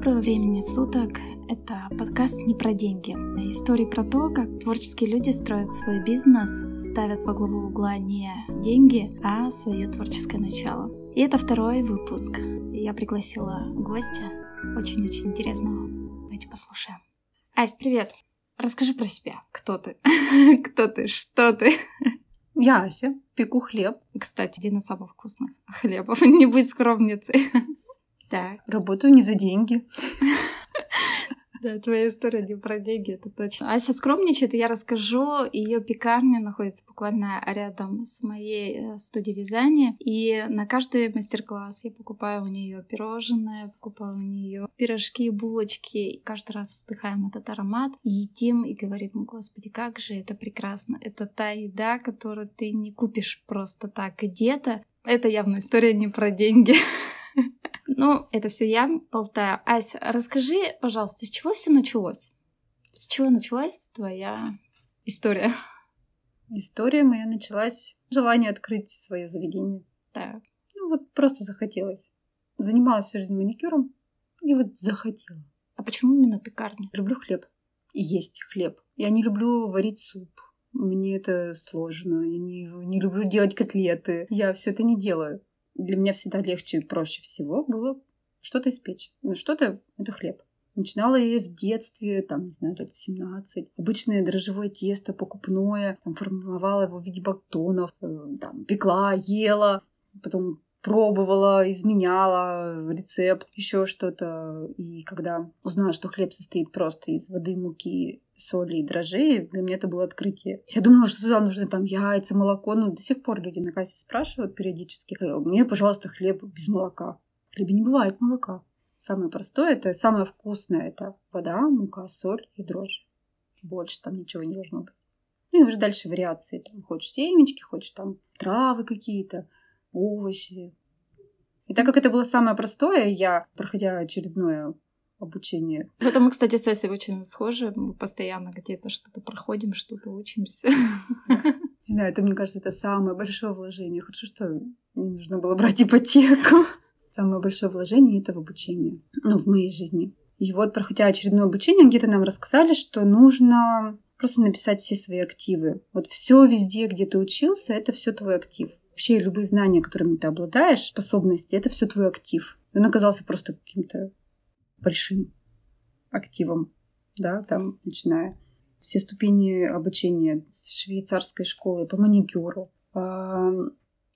Доброго времени суток. Это подкаст не про деньги. Истории про то, как творческие люди строят свой бизнес, ставят во главу угла не деньги, а свое творческое начало. И это второй выпуск. Я пригласила гостя, очень-очень интересного. Давайте послушаем. Ась, привет. Расскажи про себя. Кто ты? Кто ты? Что ты? Я Ася, пеку хлеб. Кстати, один из самых вкусных хлебов. Не будь скромницей. Так. Работаю не за деньги. Да, твоя история не про деньги, это точно. Ася скромничает, и я расскажу. Ее пекарня находится буквально рядом с моей э, студией вязания. И на каждый мастер-класс я покупаю у нее пирожное, покупаю у нее пирожки, булочки. И каждый раз вдыхаем этот аромат, едим и говорим, господи, как же это прекрасно. Это та еда, которую ты не купишь просто так где-то. Это явно история не про деньги. Ну, это все я болтаю. Ася, расскажи, пожалуйста, с чего все началось? С чего началась твоя история? История моя началась желание открыть свое заведение. Так. Ну вот просто захотелось. Занималась всю жизнь маникюром и вот захотела. А почему именно пекарня? Люблю хлеб. И есть хлеб. Я не люблю варить суп. Мне это сложно. Я не, не люблю делать котлеты. Я все это не делаю для меня всегда легче и проще всего было что-то испечь. Ну, что-то — это хлеб. Начинала я в детстве, там, не знаю, лет в 17. Обычное дрожжевое тесто покупное, там, формовала его в виде батонов, э, там, пекла, ела, потом пробовала, изменяла рецепт, еще что-то. И когда узнала, что хлеб состоит просто из воды, муки, соли и дрожжей, для меня это было открытие. Я думала, что туда нужны там яйца, молоко. Ну, до сих пор люди на кассе спрашивают периодически. «Э, мне, пожалуйста, хлеб без молока. В хлебе не бывает молока. Самое простое, это самое вкусное, это вода, мука, соль и дрожжи. Больше там ничего не должно быть. Ну и уже дальше вариации. Там, хочешь семечки, хочешь там травы какие-то, овощи. И так как это было самое простое, я, проходя очередное обучение. В этом мы, кстати, с Эсей очень схожи. Мы постоянно где-то что-то проходим, что-то учимся. Не знаю, это, мне кажется, это самое большое вложение. Хорошо, что не нужно было брать ипотеку. Самое большое вложение — это в обучение. Ну, в моей жизни. И вот, проходя очередное обучение, где-то нам рассказали, что нужно просто написать все свои активы. Вот все везде, где ты учился, это все твой актив. Вообще любые знания, которыми ты обладаешь, способности, это все твой актив. Он оказался просто каким-то большим активом, да, там, начиная все ступени обучения швейцарской школы по маникюру,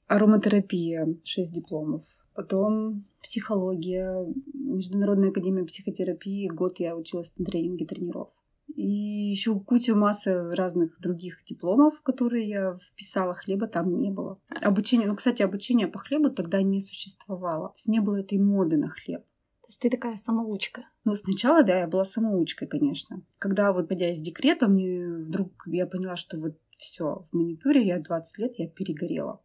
ароматерапия, 6 дипломов, потом психология, Международная академия психотерапии, год я училась на тренинге тренеров. И еще куча массы разных других дипломов, которые я вписала. Хлеба там не было. Обучение, ну, кстати, обучение по хлебу тогда не существовало. То есть не было этой моды на хлеб. То есть ты такая самоучка? Ну, сначала, да, я была самоучкой, конечно. Когда вот, подя из декрета, мне вдруг я поняла, что вот все, в маникюре я 20 лет, я перегорела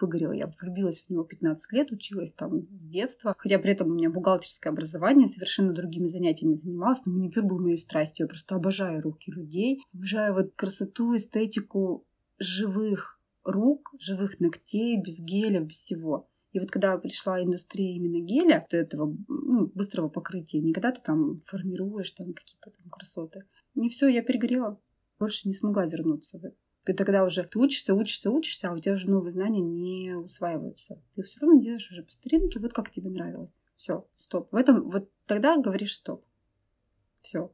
выгорела. Я влюбилась в него 15 лет, училась там с детства. Хотя при этом у меня бухгалтерское образование, совершенно другими занятиями занималась. Но маникюр был моей страстью. Я просто обожаю руки людей. Обожаю вот красоту, эстетику живых рук, живых ногтей, без геля, без всего. И вот когда пришла индустрия именно геля, этого ну, быстрого покрытия, не когда ты там формируешь там какие-то там красоты. Не все, я перегорела. Больше не смогла вернуться это. И тогда уже ты учишься, учишься, учишься, а у тебя уже новые знания не усваиваются. Ты все равно делаешь уже по старинке, вот как тебе нравилось. Все, стоп. В этом вот тогда говоришь стоп. Все.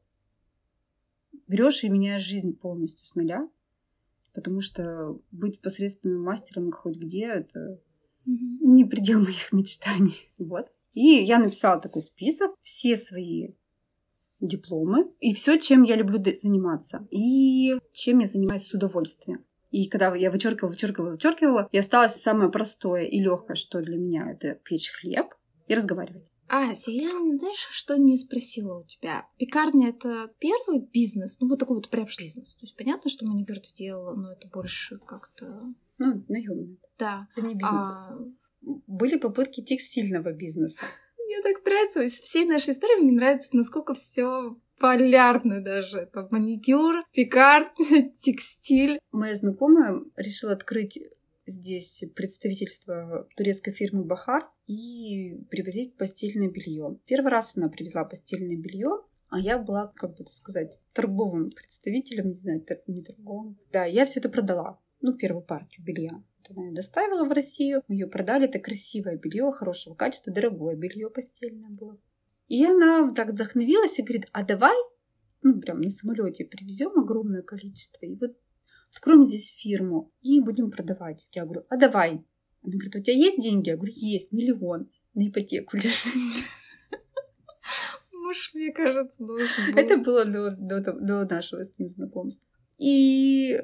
Берешь и меняешь жизнь полностью с нуля, потому что быть посредственным мастером хоть где это не предел моих мечтаний. Вот. И я написала такой список, все свои дипломы и все, чем я люблю заниматься и чем я занимаюсь с удовольствием. И когда я вычеркивала, вычеркивала, вычеркивала, и осталось самое простое и легкое, что для меня это печь хлеб и разговаривать. Ася, я, знаешь, что не спросила у тебя? Пекарня — это первый бизнес? Ну, вот такой вот прям бизнес. То есть понятно, что маникюр ты делала, но это больше как-то... Ну, наемный. Да. Это не бизнес. А... Были попытки текстильного бизнеса. Мне так нравится. Всей нашей истории мне нравится, насколько все полярно даже. Это маникюр, пекар, текстиль. Моя знакомая решила открыть здесь представительство турецкой фирмы Бахар. и привозить постельное белье. Первый раз она привезла постельное белье, а я была, как бы это сказать, торговым представителем, не знаю, не торговым. Да, я все это продала. Ну, первую партию белья. Она ее доставила в Россию, мы ее продали. Это красивое белье, хорошего качества, дорогое белье постельное было. И она так вдохновилась и говорит, а давай, ну, прям на самолете привезем огромное количество, и вот откроем здесь фирму и будем продавать. Я говорю, а давай. Она говорит, у тебя есть деньги? Я говорю, есть, миллион на ипотеку лежит. Муж, мне кажется, должен был. Это было до, до, до нашего с ним знакомства. И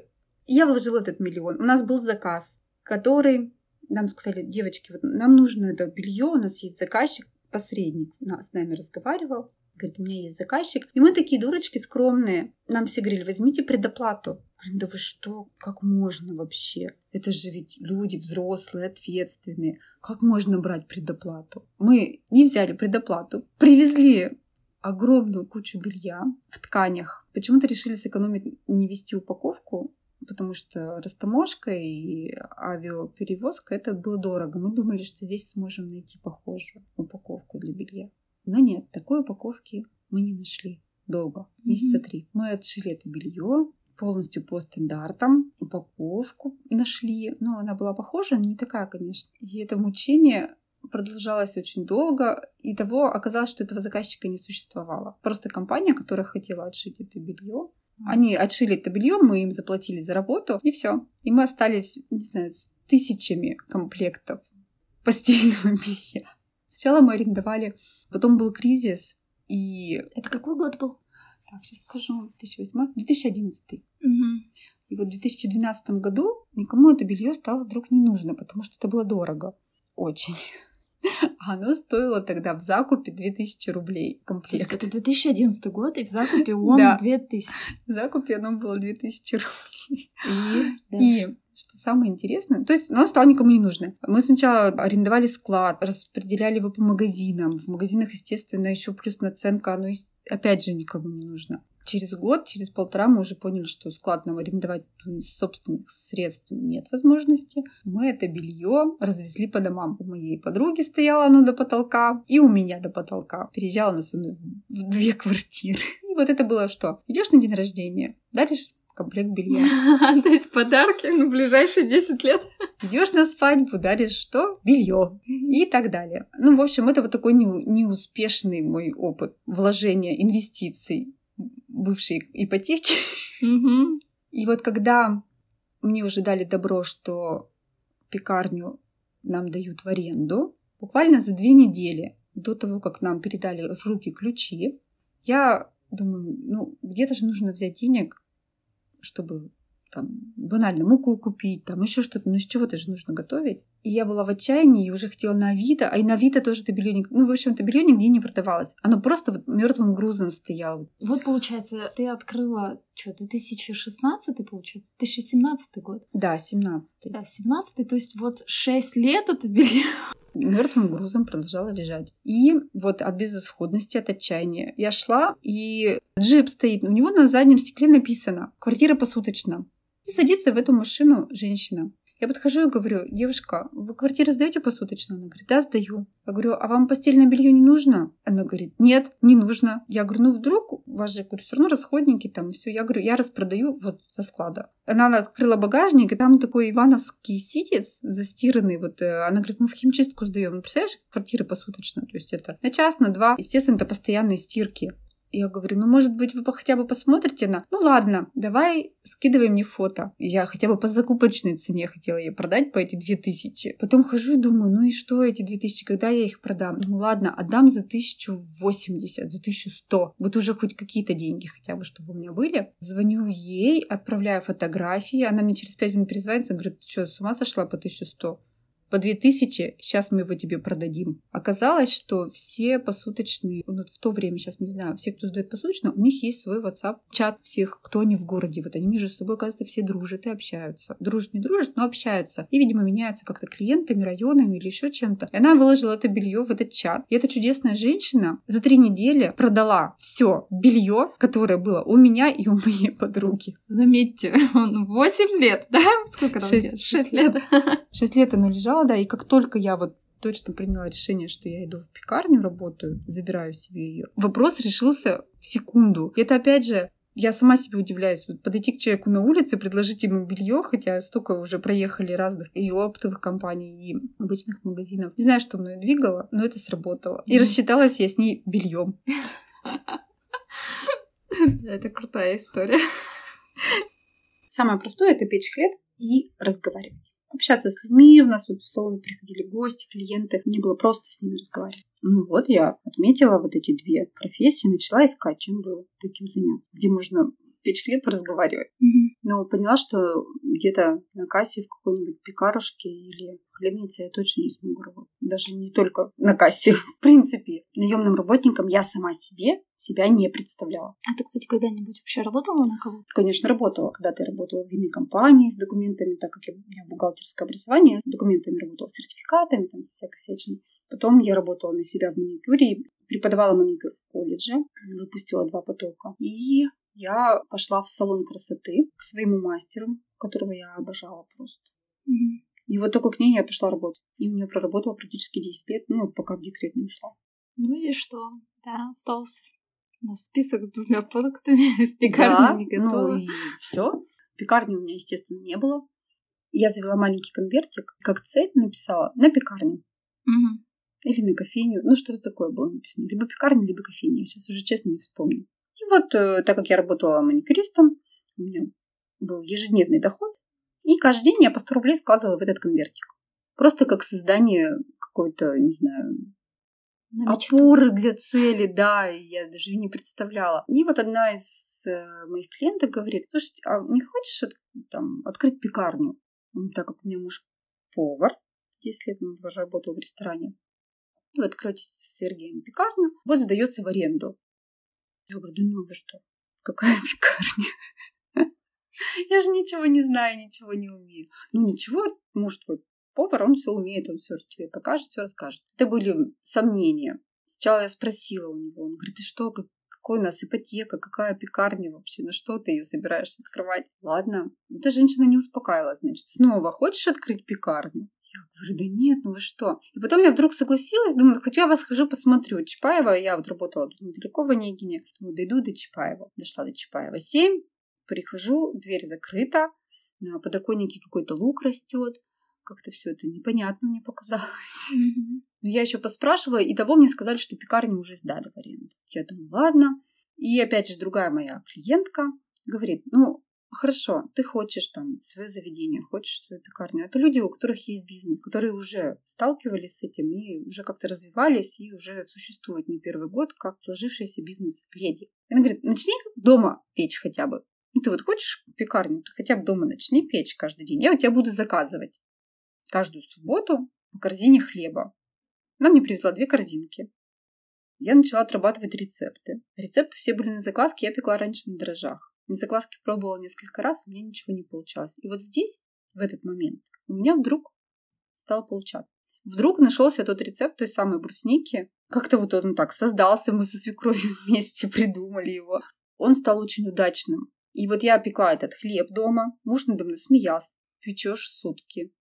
я вложила этот миллион. У нас был заказ, который нам сказали, девочки, вот нам нужно это белье, у нас есть заказчик, посредник с нами разговаривал. Говорит, у меня есть заказчик. И мы такие дурочки скромные. Нам все говорили, возьмите предоплату. Говорим, да вы что, как можно вообще? Это же ведь люди взрослые, ответственные. Как можно брать предоплату? Мы не взяли предоплату, привезли огромную кучу белья в тканях. Почему-то решили сэкономить, не вести упаковку, потому что растаможка и авиаперевозка это было дорого. Мы думали, что здесь сможем найти похожую упаковку для белья. Но нет, такой упаковки мы не нашли долго, месяца mm-hmm. три. Мы отшили это белье полностью по стандартам, упаковку нашли. Но она была похожа, но не такая, конечно. И это мучение продолжалось очень долго, и того оказалось, что этого заказчика не существовало. Просто компания, которая хотела отшить это белье, они отшили это белье, мы им заплатили за работу, и все. И мы остались, не знаю, с тысячами комплектов постельного белья. Сначала мы арендовали, потом был кризис, и... Это какой год был? Так, сейчас скажу. 2008, 2011. Угу. И вот в 2012 году никому это белье стало вдруг не нужно, потому что это было дорого. Очень. Оно стоило тогда в закупе 2000 рублей комплект. То есть это 2011 год, и в закупе он да. 2000. В закупе оно было 2000 рублей. И, да. и что самое интересное, то есть оно стало никому не нужно. Мы сначала арендовали склад, распределяли его по магазинам. В магазинах, естественно, еще плюс наценка, оно опять же никому не нужно. Через год, через полтора мы уже поняли, что склад нам арендовать собственных средств нет возможности. Мы это белье развезли по домам. У моей подруги стояло оно до потолка, и у меня до потолка. Переезжала на со мной в две квартиры. И вот это было что? Идешь на день рождения, даришь комплект белья. То есть подарки на ближайшие 10 лет. Идешь на свадьбу, даришь что? Белье. И так далее. Ну, в общем, это вот такой неуспешный мой опыт вложения инвестиций бывшей ипотеки. И вот когда мне уже дали добро, что пекарню нам дают в аренду, буквально за две недели до того, как нам передали в руки ключи, я думаю, ну, где-то же нужно взять денег, чтобы там, банально муку купить, там еще что-то, ну из чего-то же нужно готовить. И я была в отчаянии и уже хотела на Авито, а и на Авито тоже это белье, ну, в общем, это белье нигде не продавалось. Оно просто вот мертвым грузом стояло. Вот, получается, ты открыла, что, 2016, получается, 2017 год? Да, 17 Да, 17 то есть вот 6 лет это белье мертвым грузом продолжала лежать. И вот от безысходности, от отчаяния я шла, и джип стоит, у него на заднем стекле написано «Квартира посуточно». И садится в эту машину женщина. Я подхожу и говорю, девушка, вы квартиру сдаете посуточно? Она говорит, да, сдаю. Я говорю, а вам постельное белье не нужно? Она говорит, нет, не нужно. Я говорю, ну вдруг у вас же, говорю, все равно расходники там все. Я говорю, я распродаю вот со склада. Она открыла багажник, и там такой ивановский ситец застиранный. Вот э, она говорит, мы в химчистку сдаем. Ну, представляешь, квартиры посуточно. То есть это на час, на два. Естественно, это постоянные стирки. Я говорю, ну, может быть, вы хотя бы посмотрите на... Ну, ладно, давай скидывай мне фото. Я хотя бы по закупочной цене хотела ее продать по эти две тысячи. Потом хожу и думаю, ну и что эти две тысячи, когда я их продам? Ну, ладно, отдам за тысячу восемьдесят, за тысячу сто. Вот уже хоть какие-то деньги хотя бы, чтобы у меня были. Звоню ей, отправляю фотографии. Она мне через пять минут перезвонится, говорит, ты что, с ума сошла по тысячу сто? По 2000, сейчас мы его тебе продадим. Оказалось, что все посуточные, ну, в то время, сейчас не знаю, все, кто сдает посуточно, у них есть свой WhatsApp, чат всех, кто они в городе. Вот они между собой, оказывается, все дружат и общаются. Дружат, не дружат, но общаются. И, видимо, меняются как-то клиентами, районами или еще чем-то. И она выложила это белье в этот чат. И эта чудесная женщина за три недели продала все белье, которое было у меня и у моей подруги. Заметьте, 8 лет, да? Сколько там 6, 6 лет. 6 лет оно лежало да, и как только я вот точно приняла решение, что я иду в пекарню, работаю, забираю себе ее. Вопрос решился в секунду. И это опять же я сама себе удивляюсь. Вот подойти к человеку на улице, предложить ему белье, хотя столько уже проехали разных и оптовых компаний, и обычных магазинов. Не знаю, что мной двигало, но это сработало. И рассчиталась я с ней бельем. Это крутая история. Самое простое это печь хлеб и разговаривать. Общаться с людьми. У нас вот в салон приходили гости, клиенты. Мне было просто с ними разговаривать. Ну вот я отметила вот эти две профессии, начала искать, чем было таким заняться. Где можно печь хлеб и разговаривать. Mm-hmm. Но поняла, что где-то на кассе в какой-нибудь пекарушке или хлебнице я точно не смогу работать. Даже не только на кассе, в принципе. Наемным работником я сама себе себя не представляла. А ты, кстати, когда-нибудь вообще работала на кого? Конечно, работала. Когда-то я работала в винной компании с документами, так как я, у меня бухгалтерское образование, с документами работала, с сертификатами, там, со всякой всячиной. Потом я работала на себя в маникюре, преподавала маникюр в колледже, выпустила два потока. И я пошла в салон красоты к своему мастеру, которого я обожала просто. Mm-hmm. И вот только к ней я пошла работать. И у нее проработала практически 10 лет, ну, пока в декрет не ушла. Ну и что? Да, остался на список с двумя пунктами. В пекарне да, не готова. Ну и все. Пекарни у меня, естественно, не было. Я завела маленький конвертик, как цель написала на пекарню. Угу. Или на кофейню. Ну, что-то такое было написано. Либо пекарня, либо кофейня. Я сейчас уже честно не вспомню. И вот, э, так как я работала маникюристом, у меня был ежедневный доход, и каждый день я по 100 рублей складывала в этот конвертик. Просто как создание какой-то, не знаю, опоры для цели, да, я даже не представляла. И вот одна из э, моих клиенток говорит, слушай, а не хочешь там, открыть пекарню? Так как у меня муж повар, 10 лет он работал в ресторане. Вы откроете с Сергеем пекарню, вот сдается в аренду. Я говорю, да ну вы что, какая пекарня? Я же ничего не знаю, ничего не умею. Ну ничего, может, твой повар, он все умеет, он все тебе покажет, все расскажет. Это были сомнения. Сначала я спросила у него, он говорит, ты что, как, какой у нас ипотека, какая пекарня вообще, на что ты ее собираешься открывать? Ладно, эта женщина не успокаивалась, значит, снова хочешь открыть пекарню? Я говорю, да нет, ну вы что? И потом я вдруг согласилась, думаю, хоть я вас схожу посмотрю. Чапаева, я вот работала недалеко в Онегине. Ну, дойду до Чапаева. Дошла до Чапаева 7, прихожу, дверь закрыта, на подоконнике какой-то лук растет. Как-то все это непонятно мне показалось. Но я еще поспрашивала, и того мне сказали, что пекарню уже сдали в аренду. Я думаю, ладно. И опять же другая моя клиентка говорит, ну, хорошо, ты хочешь там свое заведение, хочешь свою пекарню. Это люди, у которых есть бизнес, которые уже сталкивались с этим и уже как-то развивались и уже существуют не первый год, как сложившийся бизнес-леди. Она говорит, начни дома печь хотя бы. Ну, ты вот хочешь пекарню, ты хотя бы дома начни печь каждый день. Я у тебя буду заказывать каждую субботу по корзине хлеба. Она мне привезла две корзинки. Я начала отрабатывать рецепты. Рецепты все были на закваске, я пекла раньше на дрожжах. На закваске пробовала несколько раз, у меня ничего не получалось. И вот здесь, в этот момент, у меня вдруг стало получаться. Вдруг нашелся тот рецепт той самой брусники. Как-то вот он так создался, мы со свекровью вместе придумали его. Он стал очень удачным. И вот я пекла этот хлеб дома. Муж надо мной смеялся. Печешь сутки.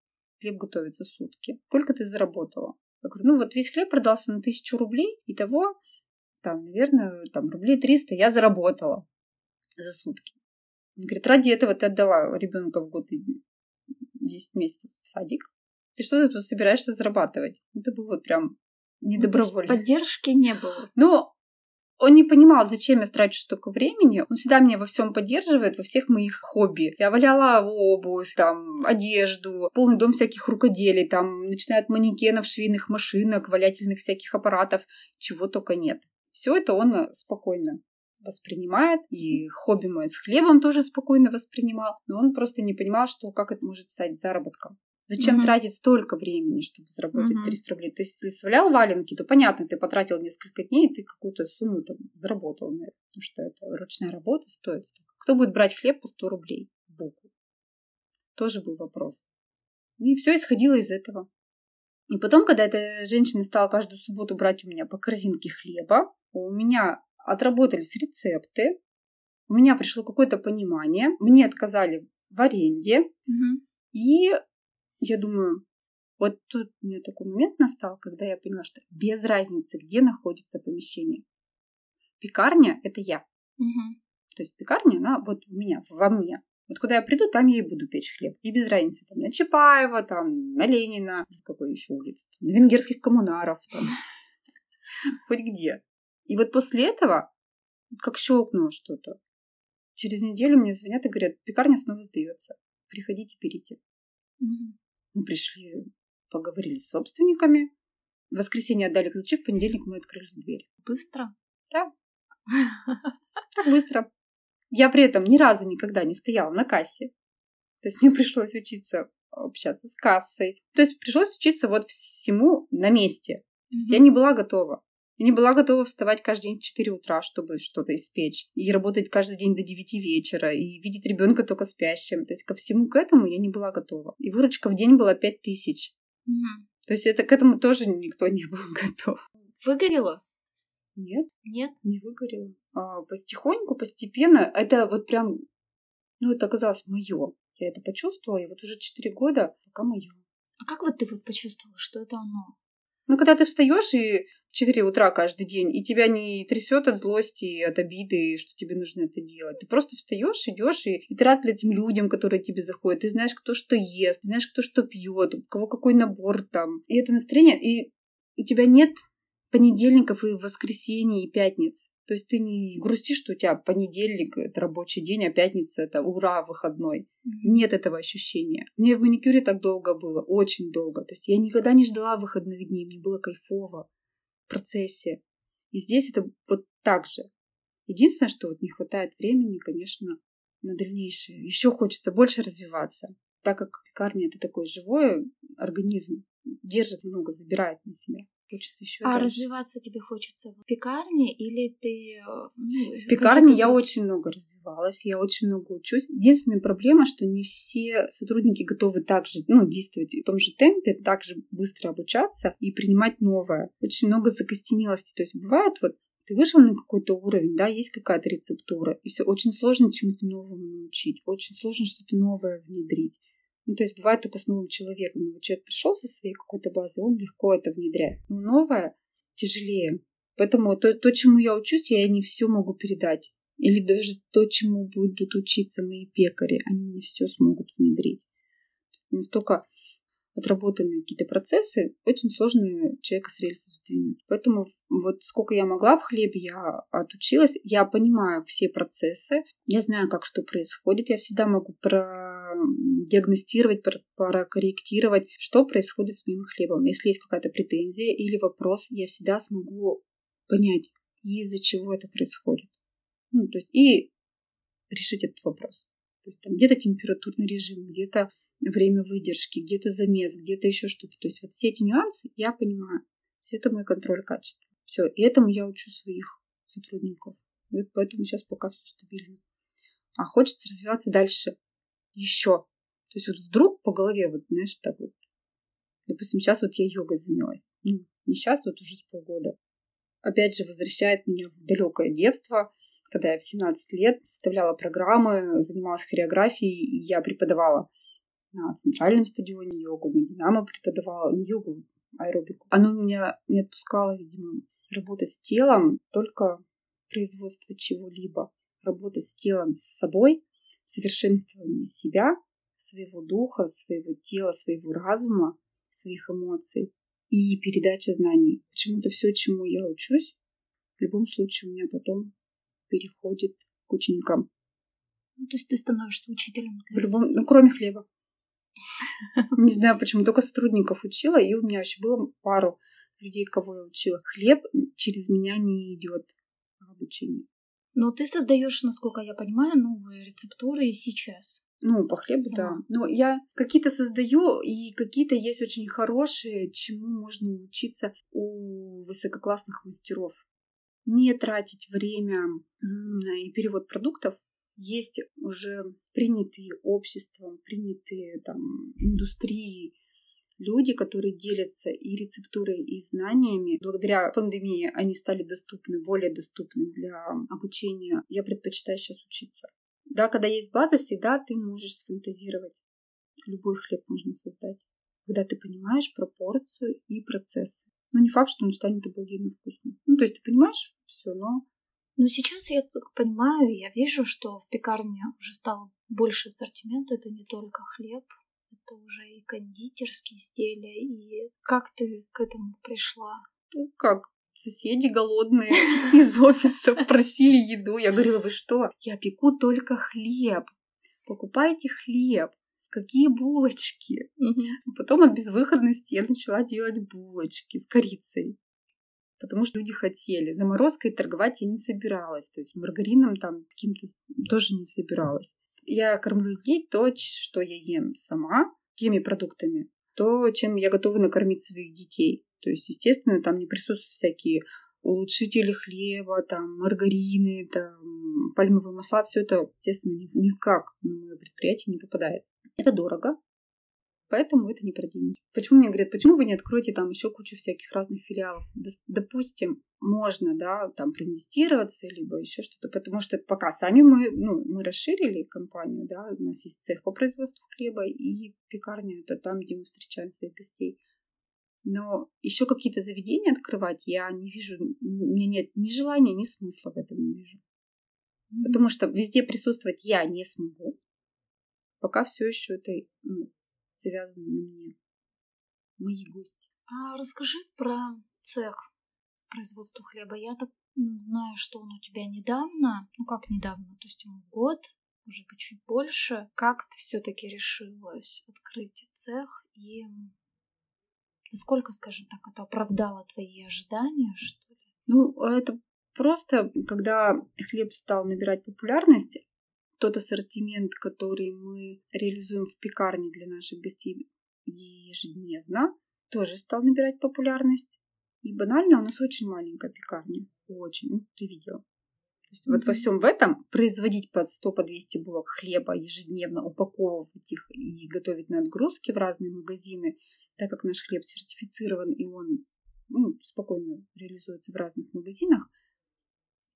Хлеб готовится сутки. Сколько ты заработала? Я говорю, ну вот весь хлеб продался на тысячу рублей. И того, там, наверное, там рублей 300 я заработала за сутки. Он говорит, ради этого ты отдала ребенка в год и 10 месяцев в садик. Ты что ты тут собираешься зарабатывать? Это был вот прям недобровольно. Ну, поддержки не было. Но он не понимал, зачем я трачу столько времени. Он всегда меня во всем поддерживает, во всех моих хобби. Я валяла обувь, там, одежду, полный дом всяких рукоделий, там, начиная от манекенов, швейных машинок, валятельных всяких аппаратов, чего только нет. Все это он спокойно воспринимает, и хобби мое с хлебом тоже спокойно воспринимал, но он просто не понимал, что как это может стать заработком. Зачем mm-hmm. тратить столько времени, чтобы заработать mm-hmm. 300 рублей? Ты если свалял валенки, то понятно, ты потратил несколько дней, и ты какую-то сумму там заработал на это, потому что это ручная работа стоит. Кто будет брать хлеб по 100 рублей в булку? Тоже был вопрос. И все исходило из этого. И потом, когда эта женщина стала каждую субботу брать у меня по корзинке хлеба, у меня отработались рецепты, у меня пришло какое-то понимание, мне отказали в аренде, угу. и я думаю, Вот тут у меня такой момент настал, когда я поняла, что без разницы, где находится помещение. Пекарня — это я. Угу. То есть пекарня, она вот у меня, во мне. Вот куда я приду, там я и буду печь хлеб. И без разницы, там, на Чапаева, там, на Ленина, с какой еще улицы, на венгерских коммунаров, там, хоть где. И вот после этого, как щелкнуло что-то, через неделю мне звонят и говорят, пекарня снова сдается. Приходите, берите. Мы пришли, поговорили с собственниками. В воскресенье отдали ключи, в понедельник мы открыли дверь. Быстро? Да. Так быстро. Я при этом ни разу никогда не стояла на кассе. То есть мне пришлось учиться общаться с кассой. То есть пришлось учиться вот всему на месте. То есть mm-hmm. я не была готова. Я не была готова вставать каждый день в 4 утра, чтобы что-то испечь. И работать каждый день до 9 вечера. И видеть ребенка только спящим. То есть ко всему к этому я не была готова. И выручка в день была 5 тысяч. Mm-hmm. То есть это к этому тоже никто не был готов. Выгорело? Нет. Нет? Не выгорело. А, потихоньку, постепенно, это вот прям, ну, это оказалось мое. Я это почувствовала, и вот уже 4 года пока мое. А как вот ты вот почувствовала, что это оно? Ну, когда ты встаешь и в 4 утра каждый день, и тебя не трясет от злости, от обиды, что тебе нужно это делать. Ты просто встаешь, идешь, и, и рад этим людям, которые тебе заходят. Ты знаешь, кто что ест, ты знаешь, кто что пьет, у кого какой набор там. И это настроение, и у тебя нет понедельников и воскресений и пятниц. То есть ты не грустишь, что у тебя понедельник — это рабочий день, а пятница — это ура, выходной. Mm-hmm. Нет этого ощущения. Мне в маникюре так долго было, очень долго. То есть я никогда не ждала выходных дней, мне было кайфово процессе. И здесь это вот так же. Единственное, что вот не хватает времени, конечно, на дальнейшее. Еще хочется больше развиваться, так как пекарня — это такой живой организм, держит много, забирает на себя хочется еще. А дальше. развиваться тебе хочется в пекарне или ты... Э, ну, в пекарне я очень много развивалась, я очень много учусь. Единственная проблема, что не все сотрудники готовы также ну, действовать в том же темпе, также быстро обучаться и принимать новое. Очень много закостенелости. То есть бывает вот ты вышел на какой-то уровень, да, есть какая-то рецептура, и все очень сложно чему-то новому научить, очень сложно что-то новое внедрить. Ну, то есть бывает только с новым человеком. Новый человек пришел со своей какой-то базы, он легко это внедряет. Но новое тяжелее. Поэтому то, то, чему я учусь, я не все могу передать. Или даже то, чему будут учиться мои пекари, они не все смогут внедрить. Настолько отработанные какие-то процессы, очень сложно человека с рельсов сдвинуть. Поэтому вот сколько я могла в хлебе, я отучилась, я понимаю все процессы, я знаю, как что происходит, я всегда могу продиагностировать, прокорректировать, что происходит с моим хлебом. Если есть какая-то претензия или вопрос, я всегда смогу понять, из-за чего это происходит. Ну, то есть, и решить этот вопрос. То есть там где-то температурный режим, где-то время выдержки, где-то замес, где-то еще что-то. То есть вот все эти нюансы я понимаю. Все это мой контроль качества. Все, и этому я учу своих сотрудников. И вот поэтому сейчас пока все стабильно. А хочется развиваться дальше еще. То есть вот вдруг по голове, вот, знаешь, так вот. Допустим, сейчас вот я йогой занялась. Ну, не сейчас, вот уже с полгода. Опять же, возвращает меня в далекое детство, когда я в 17 лет составляла программы, занималась хореографией, и я преподавала на центральном стадионе йогу, на Динамо преподавала, не йогу, а аэробику. Оно меня не отпускало, видимо, работать с телом, только производство чего-либо. Работать с телом, с собой, совершенствование себя, своего духа, своего тела, своего разума, своих эмоций и передача знаний. Почему-то все, чему я учусь, в любом случае у меня потом переходит к ученикам. Ну, то есть ты становишься учителем? В любом, ну, кроме хлеба. Не знаю почему, только сотрудников учила, и у меня еще было пару людей, кого я учила. Хлеб через меня не идет обучение. Но ты создаешь, насколько я понимаю, новые рецептуры и сейчас. Ну, по хлебу, Сама. да. Но я какие-то создаю, и какие-то есть очень хорошие, чему можно учиться у высококлассных мастеров. Не тратить время и перевод продуктов есть уже принятые обществом, принятые там индустрией люди, которые делятся и рецептурой, и знаниями. Благодаря пандемии они стали доступны, более доступны для обучения. Я предпочитаю сейчас учиться. Да, когда есть база, всегда ты можешь сфантазировать. Любой хлеб можно создать. когда ты понимаешь пропорцию и процессы. Но не факт, что он станет обалденно вкусным. Ну, то есть ты понимаешь все, но... Но сейчас я так понимаю, я вижу, что в пекарне уже стало больше ассортимента. Это не только хлеб, это уже и кондитерские изделия. И как ты к этому пришла? Ну, как? Соседи голодные из офисов просили еду. Я говорила, вы что? Я пеку только хлеб. Покупайте хлеб какие булочки. Угу. Потом от безвыходности я начала делать булочки с корицей. Потому что люди хотели. Заморозкой торговать я не собиралась. То есть маргарином там каким-то тоже не собиралась. Я кормлю людей то, что я ем сама, теми продуктами, то, чем я готова накормить своих детей. То есть, естественно, там не присутствуют всякие улучшители хлеба, там, маргарины, там, пальмовые масла, все это, естественно, никак на мое предприятие не попадает. Это дорого, поэтому это не про деньги. Почему мне говорят, почему вы не откроете там еще кучу всяких разных филиалов? Допустим, можно, да, там проинвестироваться, либо еще что-то, потому что пока сами мы, ну, мы расширили компанию, да, у нас есть цех по производству хлеба и пекарня, это там, где мы встречаем своих гостей. Но еще какие-то заведения открывать я не вижу, у меня нет ни желания, ни смысла в этом не вижу. Mm-hmm. Потому что везде присутствовать я не смогу пока все еще это ну, завязано на мне. Мои гости. А расскажи про цех производства хлеба. Я так знаю, что он у тебя недавно, ну как недавно, то есть ему год, может быть, чуть больше. Как ты все-таки решилась открыть цех и насколько, скажем так, это оправдало твои ожидания, что ли? Ну, это просто, когда хлеб стал набирать популярность, тот ассортимент, который мы реализуем в пекарне для наших гостей ежедневно, тоже стал набирать популярность. И банально у нас очень маленькая пекарня. Очень. Ну, ты видела. То есть mm-hmm. вот во всем в этом производить под 100 по 200 булок хлеба ежедневно, упаковывать их и готовить на отгрузки в разные магазины, так как наш хлеб сертифицирован и он ну, спокойно реализуется в разных магазинах,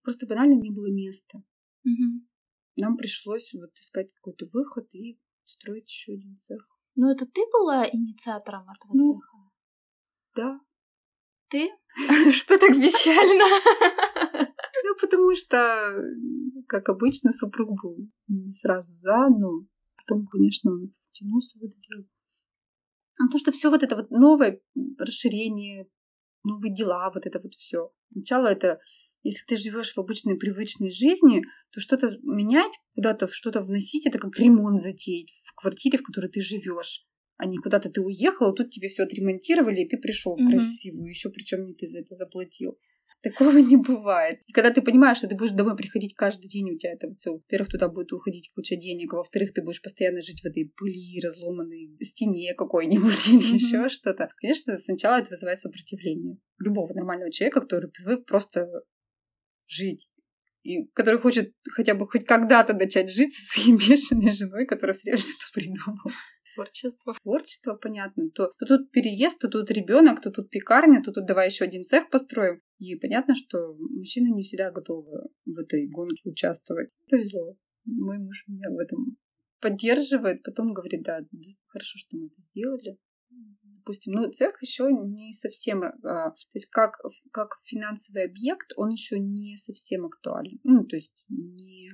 просто банально не было места. Mm-hmm нам пришлось вот искать какой-то выход и строить еще один цех. Ну, это ты была инициатором этого ну, цеха? Да. Ты? Что так печально? Ну, потому что, как обычно, супруг был не сразу за, но потом, конечно, он втянулся в это дело. А то, что все вот это вот новое расширение, новые дела, вот это вот все. Сначала это если ты живешь в обычной привычной жизни, то что-то менять, куда-то что-то вносить, это как ремонт затеять в квартире, в которой ты живешь. А не куда-то ты уехал, а тут тебе все отремонтировали, и ты пришел в красивую, еще причем не ты за это заплатил. Такого не бывает. И когда ты понимаешь, что ты будешь домой приходить каждый день, у тебя это все. Во-первых, туда будет уходить куча денег, а во-вторых, ты будешь постоянно жить в этой пыли, разломанной стене какой-нибудь или mm-hmm. еще что-то. Конечно, сначала это вызывает сопротивление любого нормального человека, который привык просто жить. И который хочет хотя бы хоть когда-то начать жить со своей бешеной женой, которая все время что-то придумала. Творчество. Творчество, понятно. То, то тут переезд, то тут ребенок, то тут пекарня, то тут давай еще один цех построим. И понятно, что мужчины не всегда готовы в этой гонке участвовать. Повезло. Мой муж меня в этом поддерживает, потом говорит, да, хорошо, что мы это сделали допустим, ну, цех еще не совсем, а, то есть как, как финансовый объект, он еще не совсем актуален, ну, то есть не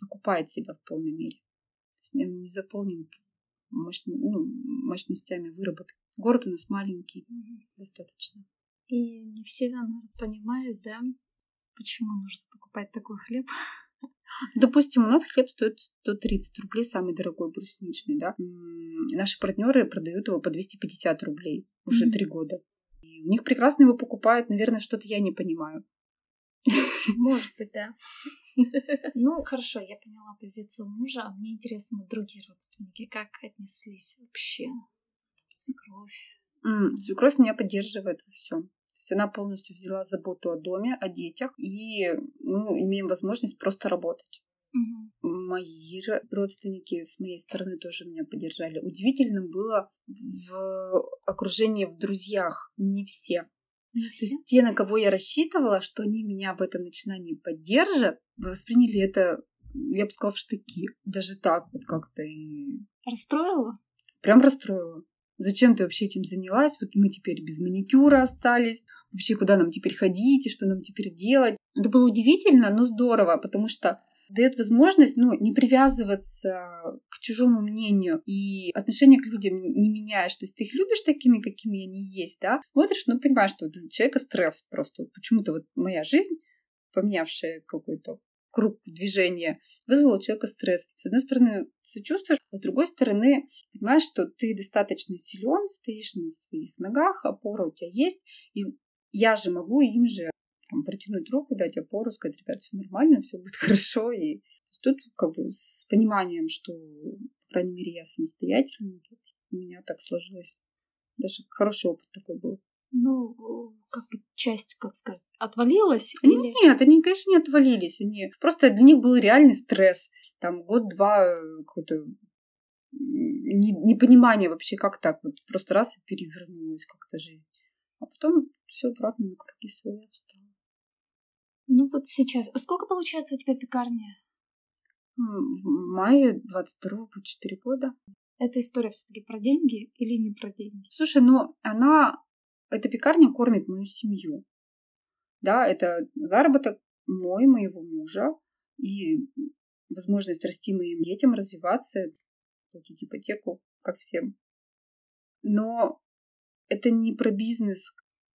окупает себя в полной мере. То есть он не заполнен мощ, ну, мощностями выработки. Город у нас маленький, mm достаточно. И не все, наверное, понимают, да, почему нужно покупать такой хлеб. Допустим, у нас хлеб стоит 130 рублей, самый дорогой брусничный, да. Наши партнеры продают его по 250 рублей уже три mm-hmm. года. И у них прекрасно его покупают, наверное, что-то я не понимаю. Может быть, да. Ну, хорошо, я поняла позицию мужа, а мне интересно другие родственники, как отнеслись вообще? Свекровь. Свекровь меня поддерживает во всем есть она полностью взяла заботу о доме, о детях, и мы имеем возможность просто работать. Угу. Мои родственники с моей стороны тоже меня поддержали. Удивительно было в окружении, в друзьях. Не все. Не все? То есть те, на кого я рассчитывала, что они меня в этом начинании поддержат, восприняли это, я бы сказала, в штыки. Даже так вот как-то. И... Расстроила? Прям расстроила. Зачем ты вообще этим занялась? Вот мы теперь без маникюра остались. Вообще, куда нам теперь ходить и что нам теперь делать? Это было удивительно, но здорово, потому что дает возможность ну, не привязываться к чужому мнению и отношение к людям не меняешь. То есть ты их любишь такими, какими они есть, да? Смотришь, ну, понимаешь, что для человека стресс просто. Почему-то вот моя жизнь, поменявшая какой-то круг движения, вызвала у человека стресс. С одной стороны, сочувствуешь, а с другой стороны, понимаешь, что ты достаточно силен, стоишь на своих ногах, опора у тебя есть, и я же могу им же там, протянуть руку, дать опору, сказать, ребят, все нормально, все будет хорошо. И тут как бы с пониманием, что, по крайней мере, я самостоятельна, у меня так сложилось. Даже хороший опыт такой был. Ну, как бы часть, как сказать, отвалилась? Или... Нет, они, конечно, не отвалились. Они... Просто для них был реальный стресс. Там год-два э, какой-то непонимание вообще, как так. Вот просто раз и перевернулась как-то жизнь. А потом все обратно на круги свои встало. Ну вот сейчас. А сколько получается у тебя пекарня? В мае 22 по 4 года. Эта история все-таки про деньги или не про деньги? Слушай, ну она, эта пекарня кормит мою семью. Да, это заработок мой, моего мужа и возможность расти моим детям, развиваться, платить ипотеку, как всем. Но это не про бизнес.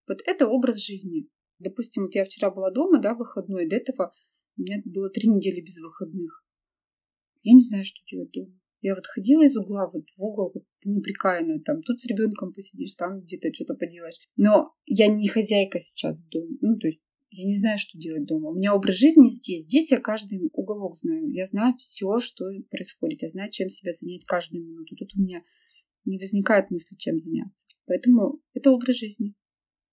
Вот это образ жизни. Допустим, вот я вчера была дома, да, выходной, до этого у меня было три недели без выходных. Я не знаю, что делать дома. Я вот ходила из угла вот в угол, вот неприкаянно, там, тут с ребенком посидишь, там где-то что-то поделаешь. Но я не хозяйка сейчас в доме. Ну, то есть я не знаю, что делать дома. У меня образ жизни здесь. Здесь я каждый уголок знаю. Я знаю все, что происходит. Я знаю, чем себя занять каждую минуту. Тут у меня не возникает мысли, чем заняться. Поэтому это образ жизни.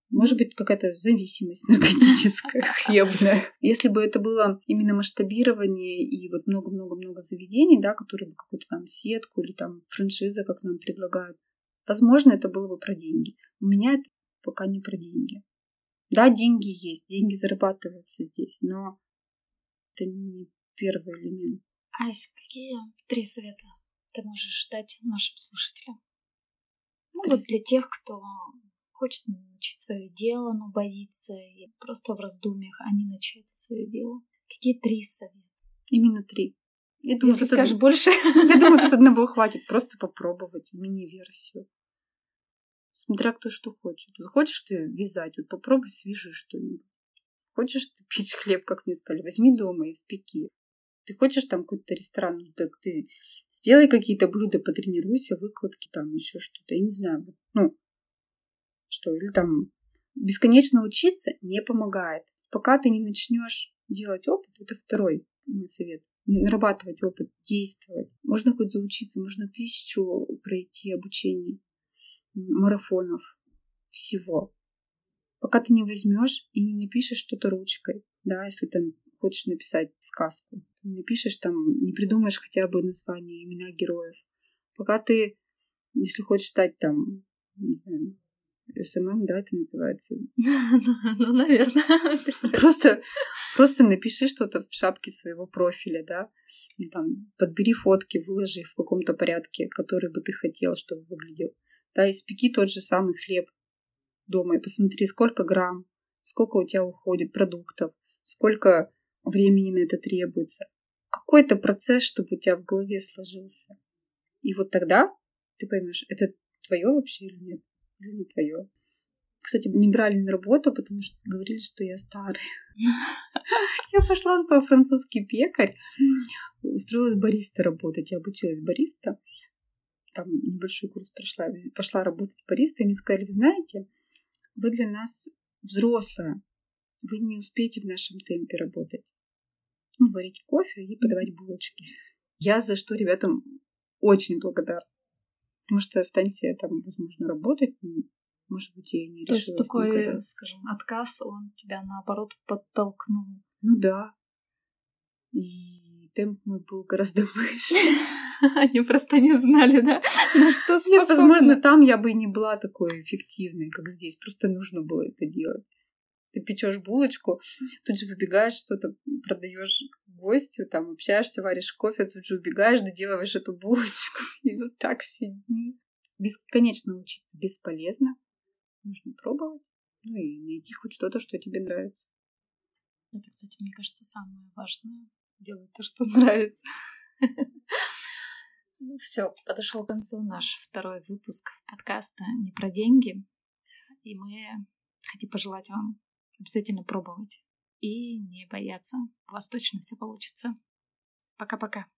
Может быть, какая-то зависимость наркотическая, хлебная. Если бы это было именно масштабирование и вот много-много-много заведений, да, которые бы какую-то там сетку или там франшиза, как нам предлагают, возможно, это было бы про деньги. У меня это пока не про деньги. Да, деньги есть, деньги зарабатываются здесь, но это не первый элемент. Ась, какие три совета ты можешь дать нашим слушателям? Ну, вот для тех, кто хочет начать свое дело, но боится и просто в раздумьях, а не начать свое дело. Какие три совета? Именно три. Я думаю, Если скажешь од... больше. Я думаю, тут одного хватит. Просто попробовать мини-версию. Смотря кто что хочет. Хочешь ты вязать, вот попробуй свяжи что-нибудь. Хочешь ты печь хлеб, как мне сказали, возьми дома и спеки. Ты хочешь там какой-то ресторан, ну, так ты сделай какие-то блюда, потренируйся, выкладки там, еще что-то. Я не знаю. Ну, что или там бесконечно учиться не помогает. Пока ты не начнешь делать опыт, это второй мой совет. Нарабатывать опыт, действовать. Можно хоть заучиться, можно тысячу пройти обучений, марафонов, всего. Пока ты не возьмешь и не напишешь что-то ручкой, да, если ты хочешь написать сказку, не напишешь там, не придумаешь хотя бы название, имена героев. Пока ты, если хочешь стать там, не знаю, СММ, да, это называется? Ну, наверное. Просто, просто напиши что-то в шапке своего профиля, да, или там подбери фотки, выложи в каком-то порядке, который бы ты хотел, чтобы выглядел. Да, испеки тот же самый хлеб дома и посмотри, сколько грамм, сколько у тебя уходит продуктов, сколько времени на это требуется. Какой-то процесс, чтобы у тебя в голове сложился. И вот тогда ты поймешь, это твое вообще или нет не твое. Кстати, не брали на работу, потому что говорили, что я старая. Я пошла по французский пекарь, устроилась бариста работать. Я обучилась бариста. Там небольшой курс прошла. Пошла работать бариста, и мне сказали, вы знаете, вы для нас взрослая. Вы не успеете в нашем темпе работать. Ну, варить кофе и подавать булочки. Я за что ребятам очень благодарна. Потому что станция там, возможно, работать, может быть, я не решила. То есть такой, никогда. скажем, отказ, он тебя, наоборот, подтолкнул. Ну да. И темп мой был гораздо выше. Они просто не знали, да, на что способны. Возможно, там я бы и не была такой эффективной, как здесь. Просто нужно было это делать ты печешь булочку, тут же выбегаешь, что-то продаешь гостю, там общаешься, варишь кофе, тут же убегаешь, доделываешь эту булочку. И вот так все дни. Бесконечно учиться бесполезно. Нужно пробовать. Ну и найти хоть что-то, что тебе нравится. Это, кстати, мне кажется, самое важное. Делать то, что нравится. Ну все, подошел к концу наш второй выпуск подкаста «Не про деньги». И мы хотим пожелать вам обязательно пробовать и не бояться. У вас точно все получится. Пока-пока.